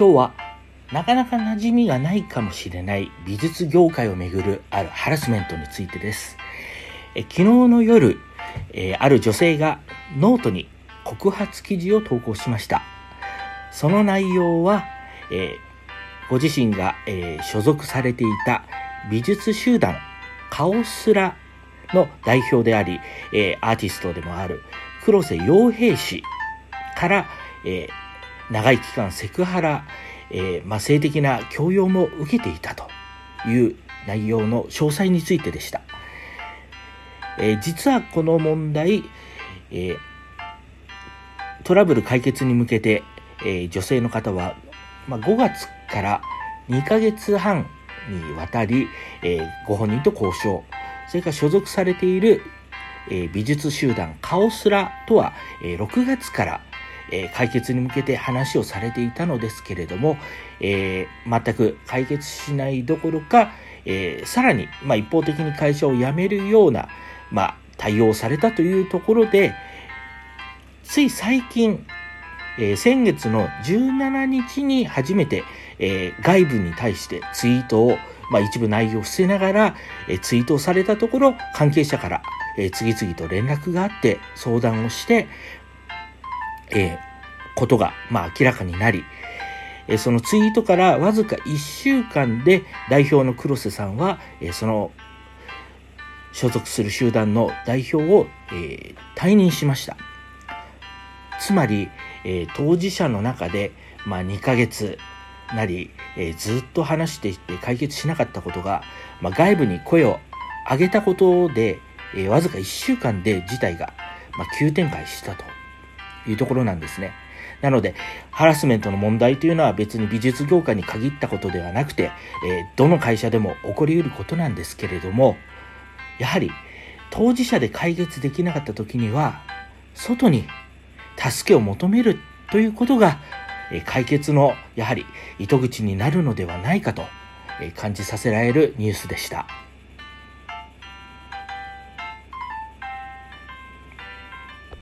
今日はなかなか馴染みがないかもしれない美術業界をめぐるあるハラスメントについてです。え昨日の夜、えー、ある女性がノートに告発記事を投稿しました。その内容は、えー、ご自身が、えー、所属されていた美術集団カオスラの代表であり、えアーティストでもある黒瀬洋平氏から、え長い期間セクハラ、えー、まあ、性的な強要も受けていたという内容の詳細についてでした。えー、実はこの問題、えー、トラブル解決に向けて、え女性の方は、まあ、5月から2ヶ月半にわたり、えご本人と交渉、それから所属されている、え美術集団カオスラとは、え6月からえー、解決に向けて話をされていたのですけれども、えー、全く解決しないどころか、えー、さらに、まあ、一方的に会社を辞めるような、まあ、対応されたというところで、つい最近、えー、先月の17日に初めて、えー、外部に対してツイートを、まあ、一部内容を伏せながら、えー、ツイートをされたところ、関係者から、え、次々と連絡があって相談をして、えー、ことが、まあ、明らかになり、えー、そのツイートからわずか1週間で代表の黒瀬さんは、えー、その所属する集団の代表を、えー、退任しました。つまり、えー、当事者の中で、まあ、2ヶ月なり、えー、ずっと話していて解決しなかったことが、まあ、外部に声を上げたことで、えー、わずか1週間で事態が、まあ、急展開したというところなんですね。なので、ハラスメントの問題というのは別に美術業界に限ったことではなくて、えー、どの会社でも起こりうることなんですけれども、やはり当事者で解決できなかった時には、外に助けを求めるということが、え、解決のやはり糸口になるのではないかと、え、感じさせられるニュースでした。